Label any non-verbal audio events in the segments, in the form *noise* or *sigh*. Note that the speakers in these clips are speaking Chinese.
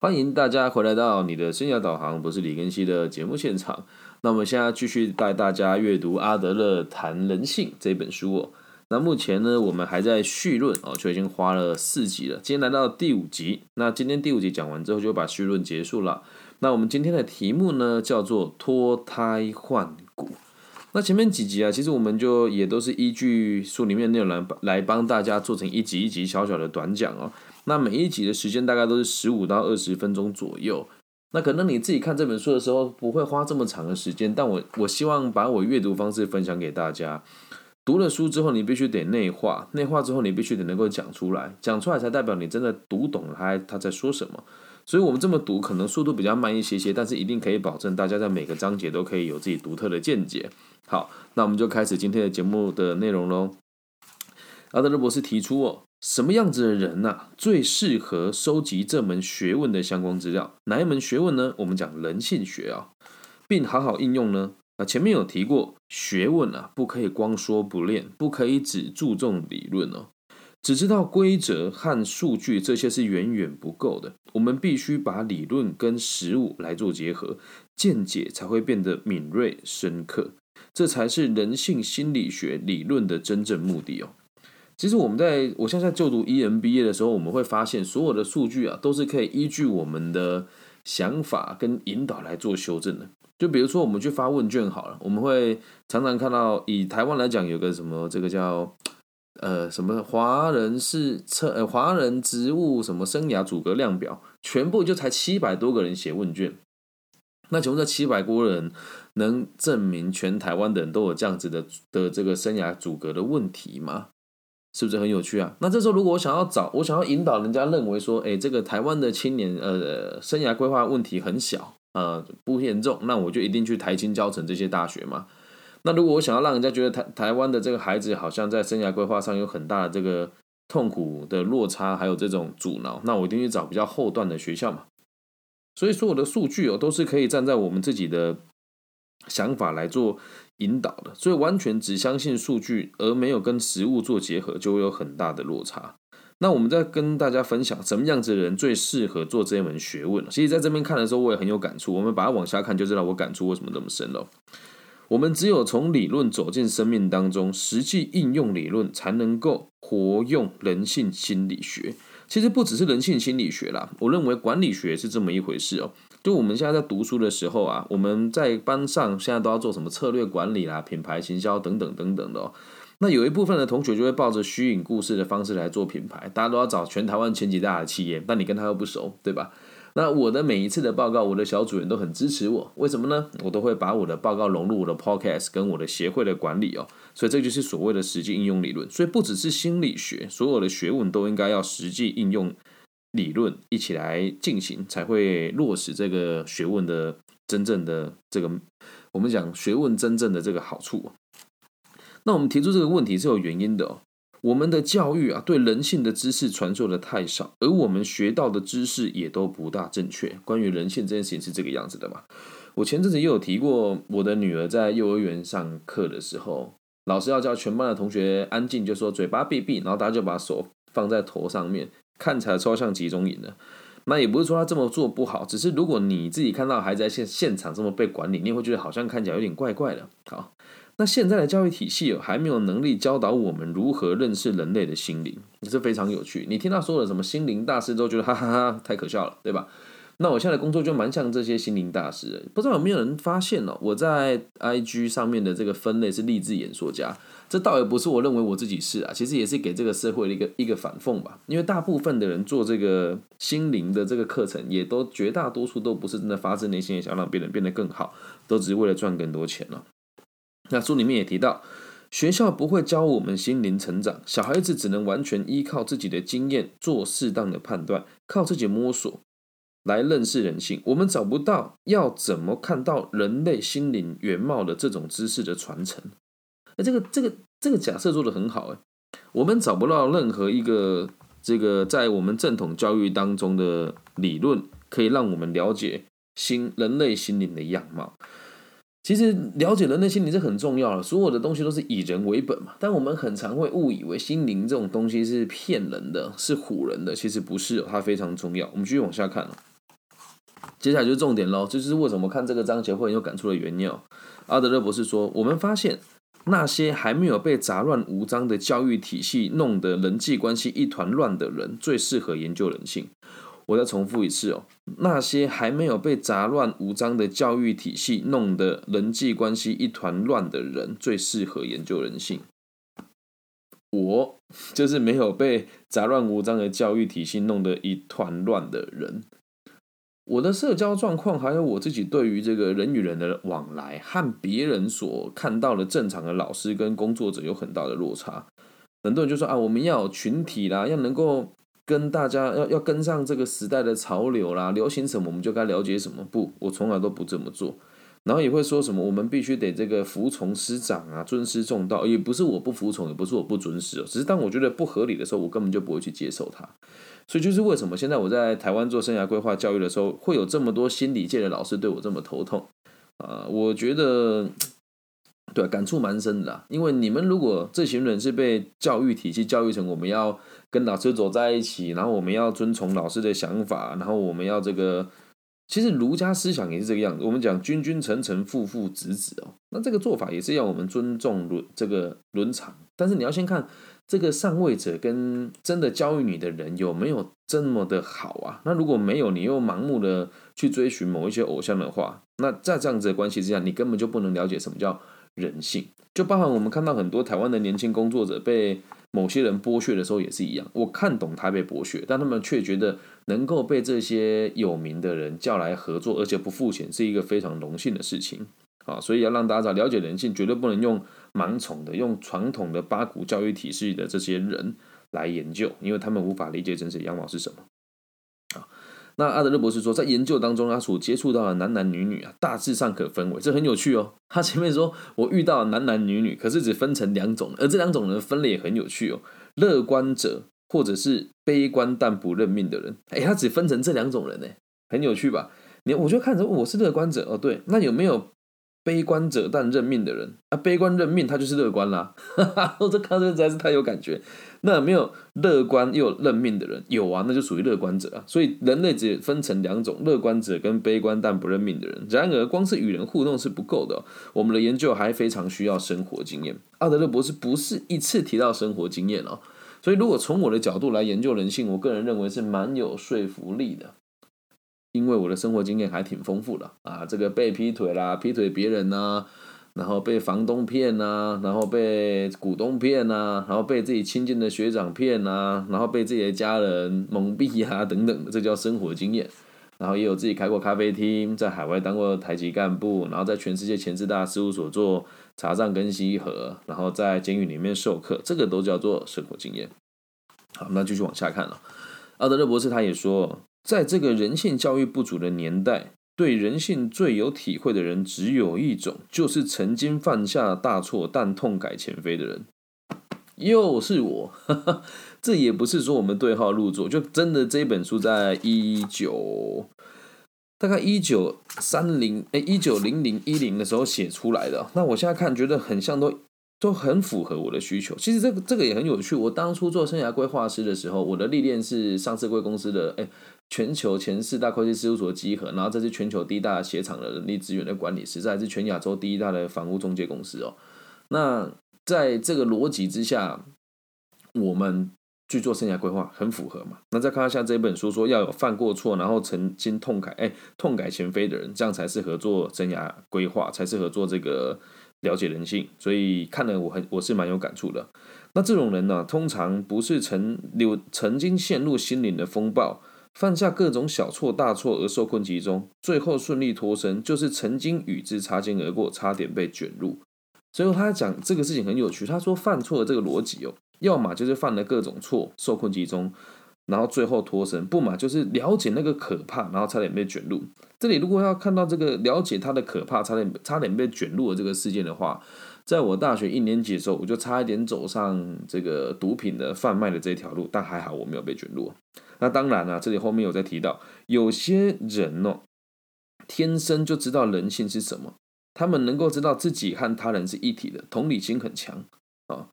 欢迎大家回来到你的生涯导航，不是李根熙的节目现场。那我们现在继续带大家阅读阿德勒谈人性这本书哦。那目前呢，我们还在序论哦，就已经花了四集了。今天来到第五集，那今天第五集讲完之后，就把序论结束了。那我们今天的题目呢，叫做脱胎换骨。那前面几集啊，其实我们就也都是依据书里面内容来来帮大家做成一集一集小小的短讲哦。那每一集的时间大概都是十五到二十分钟左右。那可能你自己看这本书的时候不会花这么长的时间，但我我希望把我阅读方式分享给大家。读了书之后，你必须得内化，内化之后你必须得能够讲出来，讲出来才代表你真的读懂了他他在说什么。所以我们这么读，可能速度比较慢一些些，但是一定可以保证大家在每个章节都可以有自己独特的见解。好，那我们就开始今天的节目的内容喽。阿德勒博士提出哦。什么样子的人呐，最适合收集这门学问的相关资料？哪一门学问呢？我们讲人性学啊，并好好应用呢？啊，前面有提过，学问啊，不可以光说不练，不可以只注重理论哦，只知道规则和数据这些是远远不够的。我们必须把理论跟实物来做结合，见解才会变得敏锐深刻，这才是人性心理学理论的真正目的哦。其实我们在我现在就读 EMBA 的时候，我们会发现所有的数据啊，都是可以依据我们的想法跟引导来做修正的。就比如说我们去发问卷好了，我们会常常看到，以台湾来讲，有个什么这个叫呃什么华人是测呃华人职务什么生涯阻隔量表，全部就才七百多个人写问卷。那请问这七百多人能证明全台湾的人都有这样子的的这个生涯阻隔的问题吗？是不是很有趣啊？那这时候如果我想要找，我想要引导人家认为说，哎，这个台湾的青年，呃，生涯规划问题很小，呃，不严重，那我就一定去台青教成这些大学嘛。那如果我想要让人家觉得台台湾的这个孩子好像在生涯规划上有很大的这个痛苦的落差，还有这种阻挠，那我一定去找比较后段的学校嘛。所以说，我的数据哦，都是可以站在我们自己的想法来做。引导的，所以完全只相信数据而没有跟实物做结合，就会有很大的落差。那我们在跟大家分享什么样子的人最适合做这一门学问其实在这边看的时候，我也很有感触。我们把它往下看，就知道我感触为什么这么深了。我们只有从理论走进生命当中，实际应用理论，才能够活用人性心理学。其实不只是人性心理学啦，我认为管理学是这么一回事哦。就我们现在在读书的时候啊，我们在班上现在都要做什么策略管理啦、品牌行销等等等等的。那有一部分的同学就会抱着虚影故事的方式来做品牌，大家都要找全台湾前几大的企业，但你跟他又不熟，对吧？那我的每一次的报告，我的小主人都很支持我，为什么呢？我都会把我的报告融入我的 podcast 跟我的协会的管理哦，所以这就是所谓的实际应用理论。所以不只是心理学，所有的学问都应该要实际应用理论一起来进行，才会落实这个学问的真正的这个我们讲学问真正的这个好处。那我们提出这个问题是有原因的哦。我们的教育啊，对人性的知识传授的太少，而我们学到的知识也都不大正确。关于人性这件事情是这个样子的嘛？我前阵子也有提过，我的女儿在幼儿园上课的时候，老师要叫全班的同学安静，就说嘴巴闭闭，然后大家就把手放在头上面，看起来超像集中营的。那也不是说他这么做不好，只是如果你自己看到孩子在现现场这么被管理，你会觉得好像看起来有点怪怪的。好。那现在的教育体系哦，还没有能力教导我们如何认识人类的心灵，也是非常有趣。你听到说的什么心灵大师，都觉得哈哈哈太可笑了，对吧？那我现在的工作就蛮像这些心灵大师。不知道有没有人发现哦，我在 IG 上面的这个分类是励志演说家，这倒也不是我认为我自己是啊，其实也是给这个社会的一个一个反讽吧。因为大部分的人做这个心灵的这个课程，也都绝大多数都不是真的发自内心的想让别人变得更好，都只是为了赚更多钱了。那书里面也提到，学校不会教我们心灵成长，小孩子只能完全依靠自己的经验做适当的判断，靠自己摸索来认识人性。我们找不到要怎么看到人类心灵原貌的这种知识的传承。那这个这个这个假设做的很好哎，我们找不到任何一个这个在我们正统教育当中的理论，可以让我们了解心人类心灵的样貌。其实了解人类心灵是很重要的，所有的东西都是以人为本嘛。但我们很常会误以为心灵这种东西是骗人的，是唬人的。其实不是，它非常重要。我们继续往下看接下来就是重点喽，这就是为什么看这个章节会很有感触的原因。阿德勒博士说，我们发现那些还没有被杂乱无章的教育体系弄得人际关系一团乱的人，最适合研究人性。我再重复一次哦，那些还没有被杂乱无章的教育体系弄得人际关系一团乱的人，最适合研究人性。我就是没有被杂乱无章的教育体系弄得一团乱的人。我的社交状况，还有我自己对于这个人与人的往来，和别人所看到的正常的老师跟工作者有很大的落差。很多人就说啊，我们要有群体啦，要能够跟大家要要跟上这个时代的潮流啦，流行什么我们就该了解什么。不，我从来都不这么做。然后也会说什么，我们必须得这个服从师长啊，尊师重道。也不是我不服从，也不是我不尊师，只是当我觉得不合理的时候，我根本就不会去接受它。所以就是为什么现在我在台湾做生涯规划教育的时候，会有这么多心理界的老师对我这么头痛啊？我觉得 *tsk* 对感触蛮深的，因为你们如果这群人是被教育体系教育成我们要跟老师走在一起，然后我们要遵从老师的想法，然后我们要这个，其实儒家思想也是这个样子。我们讲君君臣臣父父子子哦，那这个做法也是要我们尊重伦这个伦常，但是你要先看。这个上位者跟真的教育你的人有没有这么的好啊？那如果没有，你又盲目的去追寻某一些偶像的话，那在这样子的关系之下，你根本就不能了解什么叫人性。就包含我们看到很多台湾的年轻工作者被某些人剥削的时候也是一样。我看懂他被剥削，但他们却觉得能够被这些有名的人叫来合作，而且不付钱，是一个非常荣幸的事情。啊，所以要让大家了解人性，绝对不能用盲从的、用传统的八股教育体系的这些人来研究，因为他们无法理解真实样貌是什么。那阿德勒博士说，在研究当中，他所接触到的男男女女啊，大致上可分为，这很有趣哦。他前面说我遇到男男女女，可是只分成两种，而这两种人分类也很有趣哦。乐观者或者是悲观但不认命的人，哎，他只分成这两种人呢，很有趣吧？你我就看着我是乐观者哦，对，那有没有？悲观者但认命的人啊，悲观认命，他就是乐观啦。*laughs* 我这看这实在是太有感觉。那没有乐观又认命的人，有啊，那就属于乐观者啊。所以人类只分成两种：乐观者跟悲观但不认命的人。然而，光是与人互动是不够的，我们的研究还非常需要生活经验。阿德勒博士不是一次提到生活经验哦，所以如果从我的角度来研究人性，我个人认为是蛮有说服力的。因为我的生活经验还挺丰富的啊，这个被劈腿啦，劈腿别人呐，然后被房东骗呐，然后被股东骗呐，然后被自己亲近的学长骗呐，然后被自己的家人蒙蔽啊 *laughs* 等等，这叫生活经验。然后也有自己开过咖啡厅，在海外当过台籍干部，然后在全世界前四大事务所做查账跟稽核，然后在监狱里面授课，这个都叫做生活经验。好，那继续往下看了。阿德勒博士他也说。在这个人性教育不足的年代，对人性最有体会的人只有一种，就是曾经犯下大错但痛改前非的人。又是我，*laughs* 这也不是说我们对号入座，就真的这本书在一九大概一九三零哎一九零零一零的时候写出来的。那我现在看，觉得很像都。都很符合我的需求。其实这个这个也很有趣。我当初做生涯规划师的时候，我的历练是上市贵公司的哎，全球前四大会计事务所集合，然后这是全球第一大鞋厂的人力资源的管理实在是全亚洲第一大的房屋中介公司哦。那在这个逻辑之下，我们去做生涯规划很符合嘛？那再看一下这本书说要有犯过错，然后曾经痛改哎痛改前非的人，这样才适合做生涯规划，才适合做这个。了解人性，所以看了我很我是蛮有感触的。那这种人呢，通常不是曾有曾经陷入心灵的风暴，犯下各种小错大错而受困其中，最后顺利脱身，就是曾经与之擦肩而过，差点被卷入。所以他讲这个事情很有趣，他说犯错的这个逻辑哦，要么就是犯了各种错，受困其中。然后最后脱身，不嘛就是了解那个可怕，然后差点被卷入。这里如果要看到这个了解他的可怕，差点差点被卷入的这个事件的话，在我大学一年级的时候，我就差一点走上这个毒品的贩卖的这条路，但还好我没有被卷入。那当然了，这里后面有在提到，有些人哦，天生就知道人性是什么，他们能够知道自己和他人是一体的，同理心很强啊。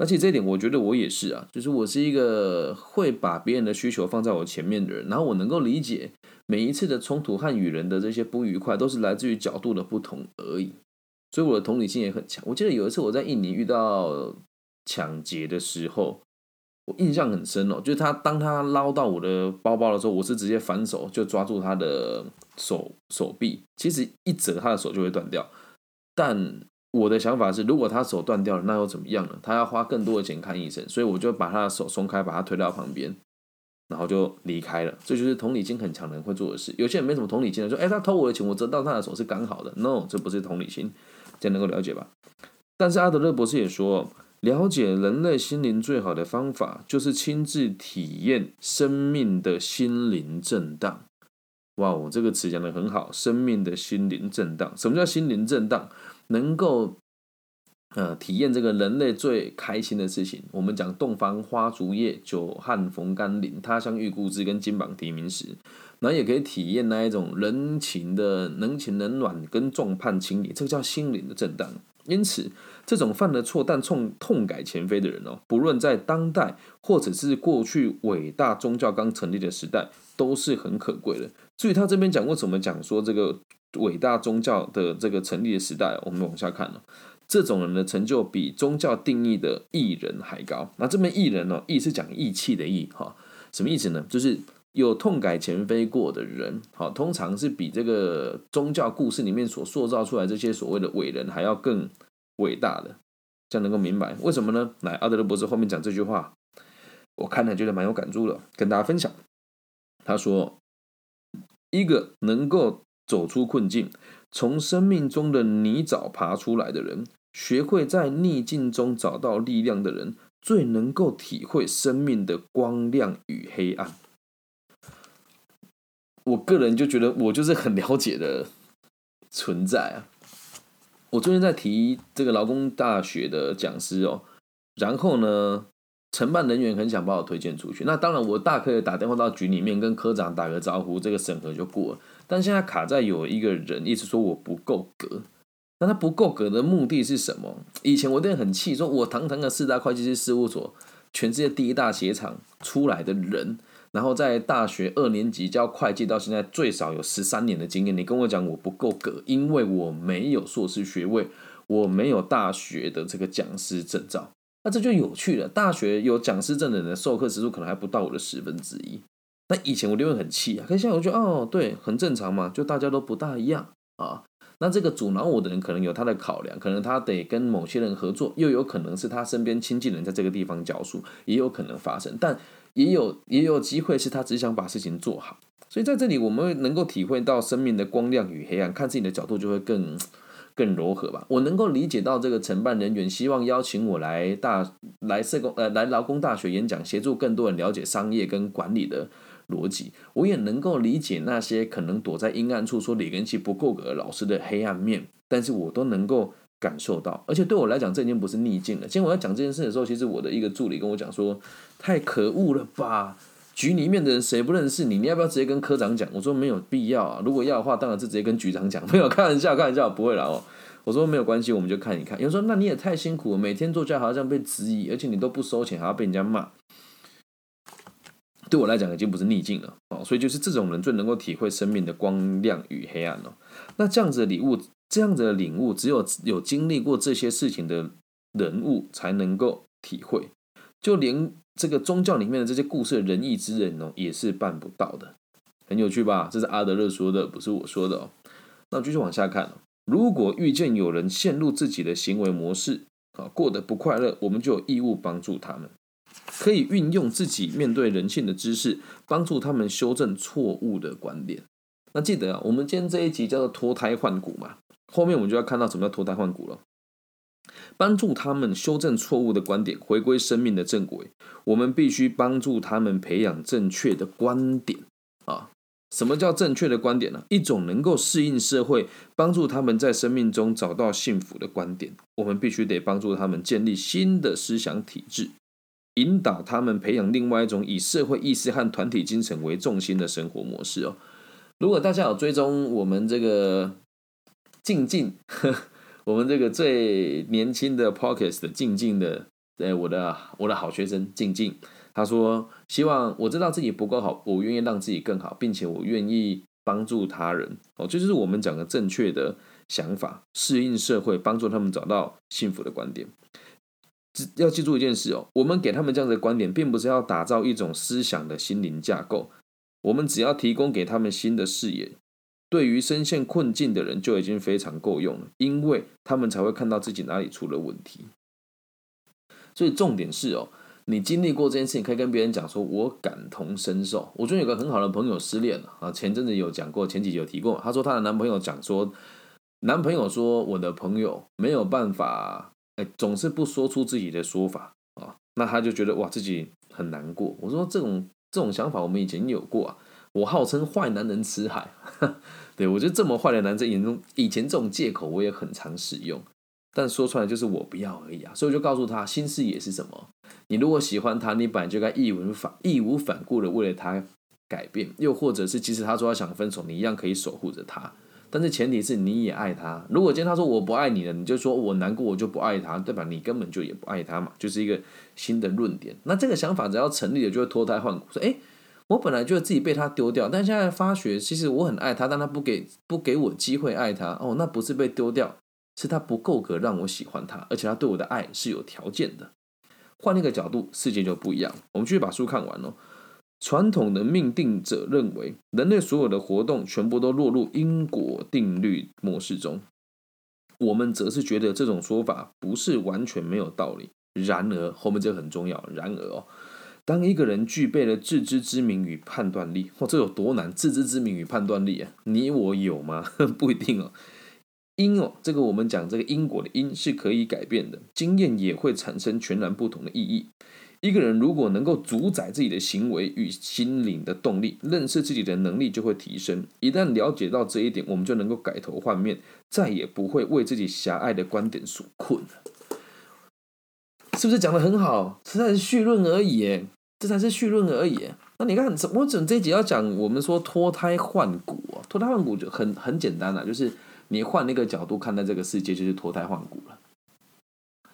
而且这一点，我觉得我也是啊，就是我是一个会把别人的需求放在我前面的人，然后我能够理解每一次的冲突和与人的这些不愉快，都是来自于角度的不同而已。所以我的同理心也很强。我记得有一次我在印尼遇到抢劫的时候，我印象很深哦，就是他当他捞到我的包包的时候，我是直接反手就抓住他的手手臂，其实一折他的手就会断掉。但我的想法是，如果他手断掉了，那又怎么样呢？他要花更多的钱看医生，所以我就把他的手松开，把他推到旁边。然后就离开了，这就是同理心很强的人会做的事。有些人没什么同理心的，说：“哎，他偷我的钱，我折到他的手是刚好的。”No，这不是同理心，这样能够了解吧？但是阿德勒博士也说，了解人类心灵最好的方法，就是亲自体验生命的心灵震荡。哇，我这个词讲的很好，生命的心灵震荡。什么叫心灵震荡？能够。呃，体验这个人类最开心的事情。我们讲洞房花烛夜，久旱逢甘霖，他乡遇故知，跟金榜题名时，然后也可以体验那一种人情的人情冷暖跟众叛亲离，这个叫心灵的震荡。因此，这种犯了错但痛痛改前非的人哦，不论在当代或者是过去伟大宗教刚成立的时代，都是很可贵的。至于他这边讲为什么讲说这个伟大宗教的这个成立的时代，我们往下看了。这种人的成就比宗教定义的义人还高。那这边义人呢？义是讲义气的义，哈，什么意思呢？就是有痛改前非过的人，好，通常是比这个宗教故事里面所塑造出来这些所谓的伟人还要更伟大的。这样能够明白为什么呢？来，阿德勒博士后面讲这句话，我看了觉得蛮有感触的，跟大家分享。他说，一个能够走出困境，从生命中的泥沼爬出来的人。学会在逆境中找到力量的人，最能够体会生命的光亮与黑暗。我个人就觉得，我就是很了解的存在啊。我最近在提这个劳工大学的讲师哦，然后呢，承办人员很想把我推荐出去。那当然，我大可以打电话到局里面跟科长打个招呼，这个审核就过了。但现在卡在有一个人一直说我不够格。那他不够格的目的是什么？以前我真的很气，说我堂堂的四大会计师事务所，全世界第一大鞋厂出来的人，然后在大学二年级教会计到现在最少有十三年的经验，你跟我讲我不够格，因为我没有硕士学位，我没有大学的这个讲师证照，那这就有趣了。大学有讲师证的人，授课时数可能还不到我的十分之一。那以前我就会很气啊，可是现在我觉得哦，对，很正常嘛，就大家都不大一样啊。那这个阻挠我的人可能有他的考量，可能他得跟某些人合作，又有可能是他身边亲近人在这个地方教书，也有可能发生，但也有也有机会是他只想把事情做好。所以在这里，我们能够体会到生命的光亮与黑暗，看自己的角度就会更更柔和吧。我能够理解到这个承办人员希望邀请我来大来社工呃来劳工大学演讲，协助更多人了解商业跟管理的。逻辑，我也能够理解那些可能躲在阴暗处说李根熙不够格老师的黑暗面，但是我都能够感受到，而且对我来讲，这已经不是逆境了。今天我在讲这件事的时候，其实我的一个助理跟我讲说：“太可恶了吧，局里面的人谁不认识你？你要不要直接跟科长讲？”我说：“没有必要啊，如果要的话，当然是直接跟局长讲。*laughs* ”没有开玩笑，开玩笑，不会了哦。我说没有关系，我们就看一看。有人说：“那你也太辛苦了，每天做家好像被质疑，而且你都不收钱，还要被人家骂。”对我来讲已经不是逆境了哦，所以就是这种人最能够体会生命的光亮与黑暗了。那这样子的礼物，这样子的领悟，只有有经历过这些事情的人物才能够体会。就连这个宗教里面的这些故事仁义之人哦，也是办不到的。很有趣吧？这是阿德勒说的，不是我说的哦。那继续往下看如果遇见有人陷入自己的行为模式啊，过得不快乐，我们就有义务帮助他们。可以运用自己面对人性的知识，帮助他们修正错误的观点。那记得啊，我们今天这一集叫做脱胎换骨嘛，后面我们就要看到什么叫脱胎换骨了。帮助他们修正错误的观点，回归生命的正轨。我们必须帮助他们培养正确的观点啊。什么叫正确的观点呢？一种能够适应社会，帮助他们在生命中找到幸福的观点。我们必须得帮助他们建立新的思想体制。引导他们培养另外一种以社会意识和团体精神为重心的生活模式哦。如果大家有追踪我们这个静静，我们这个最年轻的 p o c k e t 的静静的，呃，我的我的好学生静静，他说：“希望我知道自己不够好，我愿意让自己更好，并且我愿意帮助他人。哦，这就是我们讲的正确的想法，适应社会，帮助他们找到幸福的观点。要记住一件事哦，我们给他们这样的观点，并不是要打造一种思想的心灵架构，我们只要提供给他们新的视野，对于深陷困境的人就已经非常够用了，因为他们才会看到自己哪里出了问题。所以重点是哦。”你经历过这件事情，可以跟别人讲说，我感同身受。我最近有个很好的朋友失恋了啊，前阵子有讲过，前几集有提过。她说她的男朋友讲说，男朋友说我的朋友没有办法，哎，总是不说出自己的说法啊，那他就觉得哇自己很难过。我说这种这种想法我们以前有过啊，我号称坏男人辞海，*laughs* 对我觉得这么坏的男人眼中，以前这种借口我也很常使用。但说出来就是我不要而已啊，所以我就告诉他，新视野是什么？你如果喜欢他，你本来就该义无反义无反顾的为了他改变，又或者是即使他说他想分手，你一样可以守护着他。但是前提是你也爱他。如果今天他说我不爱你了，你就说我难过，我就不爱他，对吧？你根本就也不爱他嘛，就是一个新的论点。那这个想法只要成立了，就会脱胎换骨。说，哎，我本来觉得自己被他丢掉，但现在发觉其实我很爱他，但他不给不给我机会爱他。哦，那不是被丢掉。是他不够格让我喜欢他，而且他对我的爱是有条件的。换一个角度，世界就不一样。我们继续把书看完喽。传统的命定者认为，人类所有的活动全部都落入因果定律模式中。我们则是觉得这种说法不是完全没有道理。然而，后面这个很重要。然而哦，当一个人具备了自知之明与判断力，哇，这有多难？自知之明与判断力啊，你我有吗？*laughs* 不一定哦。因哦，这个我们讲这个因果的因是可以改变的，经验也会产生全然不同的意义。一个人如果能够主宰自己的行为与心灵的动力，认识自己的能力就会提升。一旦了解到这一点，我们就能够改头换面，再也不会为自己狭隘的观点所困了。是不是讲的很好？实在是绪论而已，这才是绪论而已。那你看，我整这集要讲，我们说脱胎换骨，脱胎换骨就很很简单了，就是。你换那个角度看待这个世界，就是脱胎换骨了。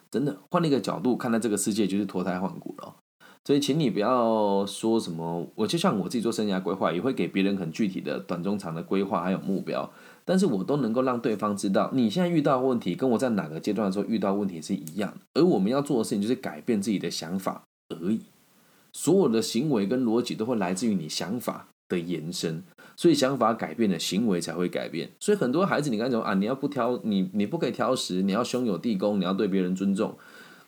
真的，换那个角度看待这个世界，就是脱胎换骨了。所以，请你不要说什么，我就像我自己做生涯规划，也会给别人很具体的短中长的规划还有目标，但是我都能够让对方知道，你现在遇到问题，跟我在哪个阶段的时候遇到问题是一样的。而我们要做的事情，就是改变自己的想法而已。所有的行为跟逻辑都会来自于你想法的延伸。所以想法改变了，行为才会改变。所以很多孩子，你刚才讲啊，你要不挑你，你不可以挑食，你要兄友弟恭，你要对别人尊重。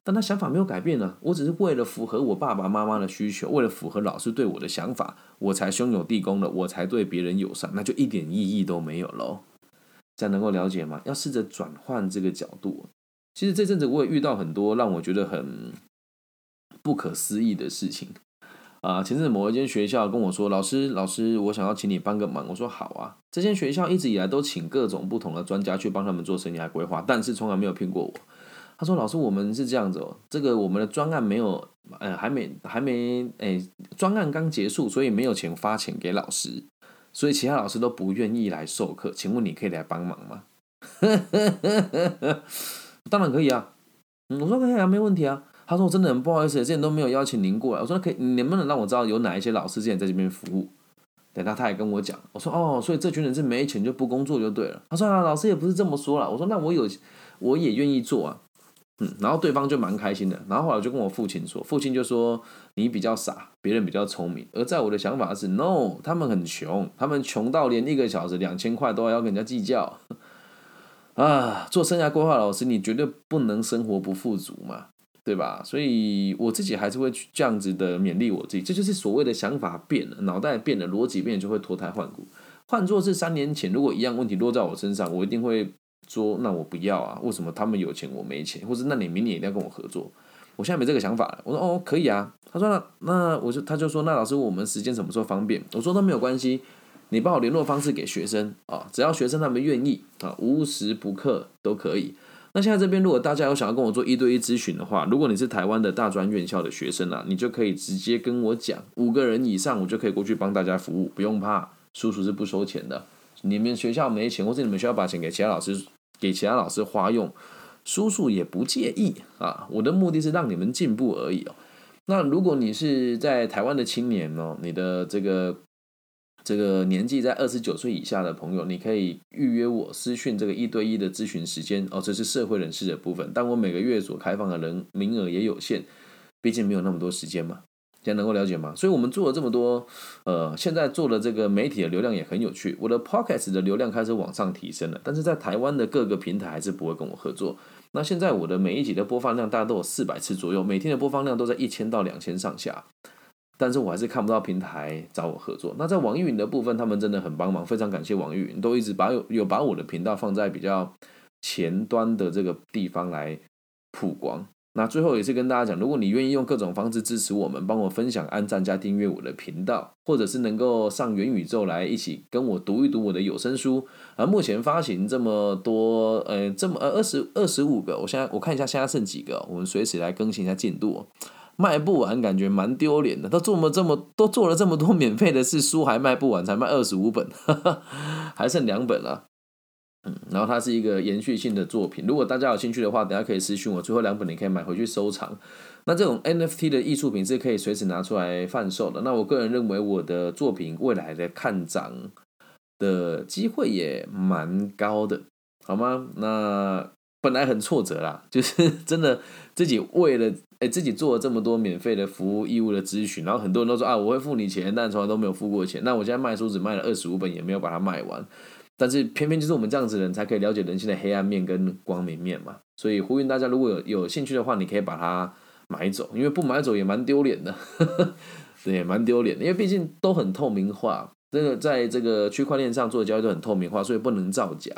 但他想法没有改变呢，我只是为了符合我爸爸妈妈的需求，为了符合老师对我的想法，我才兄友弟恭了，我才对别人友善，那就一点意义都没有喽。这样能够了解吗？要试着转换这个角度。其实这阵子我也遇到很多让我觉得很不可思议的事情。啊，前阵子某一间学校跟我说：“老师，老师，我想要请你帮个忙。”我说：“好啊。”这间学校一直以来都请各种不同的专家去帮他们做生涯规划，但是从来没有骗过我。他说：“老师，我们是这样子哦，这个我们的专案没有，呃，还没还没，哎，专案刚结束，所以没有钱发钱给老师，所以其他老师都不愿意来授课。请问你可以来帮忙吗？” *laughs* 当然可以啊，我说可以啊，没问题啊。他说：“我真的很不好意思，之前都没有邀请您过来。”我说：“可以，能不能让我知道有哪一些老师之前在这边服务？”等他，他也跟我讲。我说：“哦，所以这群人是没钱就不工作就对了。”他说：“啊，老师也不是这么说了。”我说：“那我有，我也愿意做啊。”嗯，然后对方就蛮开心的。然后后来我就跟我父亲说，父亲就说：“你比较傻，别人比较聪明。”而在我的想法是：“No，他们很穷，他们穷到连一个小时两千块都要跟人家计较 *laughs* 啊！做生涯规划老师，你绝对不能生活不富足嘛。”对吧？所以我自己还是会去这样子的勉励我自己，这就是所谓的想法变了，脑袋变了，逻辑变，就会脱胎换骨。换作是三年前，如果一样问题落在我身上，我一定会说：那我不要啊！为什么他们有钱我没钱？或者那你明年一定要跟我合作？我现在没这个想法了。我说：哦，可以啊。他说：那那我就他就说：那老师，我们时间什么时候方便？我说：都没有关系，你把我联络方式给学生啊，只要学生他们愿意啊，无时不刻都可以。那现在这边，如果大家有想要跟我做一对一咨询的话，如果你是台湾的大专院校的学生啊，你就可以直接跟我讲，五个人以上，我就可以过去帮大家服务，不用怕，叔叔是不收钱的。你们学校没钱，或者你们需要把钱给其他老师，给其他老师花用，叔叔也不介意啊。我的目的是让你们进步而已哦。那如果你是在台湾的青年哦，你的这个这个年纪在二十九岁以下的朋友，你可以预约我私讯这个一对一的咨询时间哦。这是社会人士的部分，但我每个月所开放的人名额也有限，毕竟没有那么多时间嘛。现在能够了解吗？所以我们做了这么多，呃，现在做的这个媒体的流量也很有趣。我的 Podcast 的流量开始往上提升了，但是在台湾的各个平台还是不会跟我合作。那现在我的每一集的播放量大家都有四百次左右，每天的播放量都在一千到两千上下。但是我还是看不到平台找我合作。那在网易云的部分，他们真的很帮忙，非常感谢网易云，都一直把有有把我的频道放在比较前端的这个地方来曝光。那最后也是跟大家讲，如果你愿意用各种方式支持我们，帮我分享、按赞加订阅我的频道，或者是能够上元宇宙来一起跟我读一读我的有声书。而目前发行这么多，呃，这么呃二十二十五个，我现在我看一下现在剩几个，我们随时来更新一下进度。卖不完，感觉蛮丢脸的。都做了这么都做了这么多免费的事，书还卖不完，才卖二十五本，*laughs* 还剩两本了。嗯，然后它是一个延续性的作品。如果大家有兴趣的话，等下可以私信我，最后两本你可以买回去收藏。那这种 NFT 的艺术品是可以随时拿出来贩售的。那我个人认为，我的作品未来的看涨的机会也蛮高的，好吗？那本来很挫折啦，*laughs* 就是真的自己为了。哎，自己做了这么多免费的服务义务的咨询，然后很多人都说啊，我会付你钱，但从来都没有付过钱。那我现在卖书只卖了二十五本，也没有把它卖完。但是偏偏就是我们这样子的人才可以了解人性的黑暗面跟光明面嘛。所以呼吁大家，如果有有兴趣的话，你可以把它买走，因为不买走也蛮丢脸的，*laughs* 对，蛮丢脸的。因为毕竟都很透明化，这个在这个区块链上做的交易都很透明化，所以不能造假。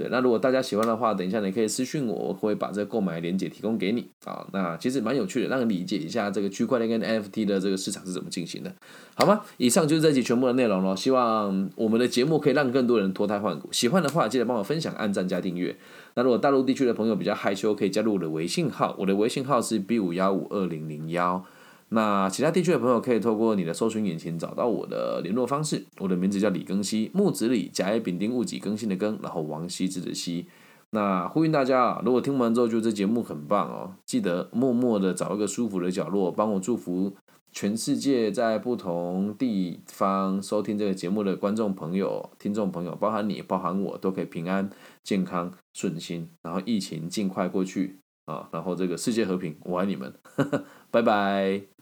对，那如果大家喜欢的话，等一下你可以私信我，我会把这个购买链接提供给你啊。那其实蛮有趣的，让你理解一下这个区块链跟 NFT 的这个市场是怎么进行的，好吗？以上就是这集全部的内容了。希望我们的节目可以让更多人脱胎换骨。喜欢的话，记得帮我分享、按赞加订阅。那如果大陆地区的朋友比较害羞，可以加入我的微信号，我的微信号是 B 五幺五二零零幺。那其他地区的朋友可以透过你的搜寻引擎找到我的联络方式。我的名字叫李更新，木子李，甲乙丙丁戊己更新的更，然后王羲之的羲。那呼吁大家啊，如果听完之后觉得这节目很棒哦，记得默默的找一个舒服的角落，帮我祝福全世界在不同地方收听这个节目的观众朋友、听众朋友，包含你、包含我，都可以平安、健康、顺心，然后疫情尽快过去啊，然后这个世界和平，我爱你们，*laughs* 拜拜。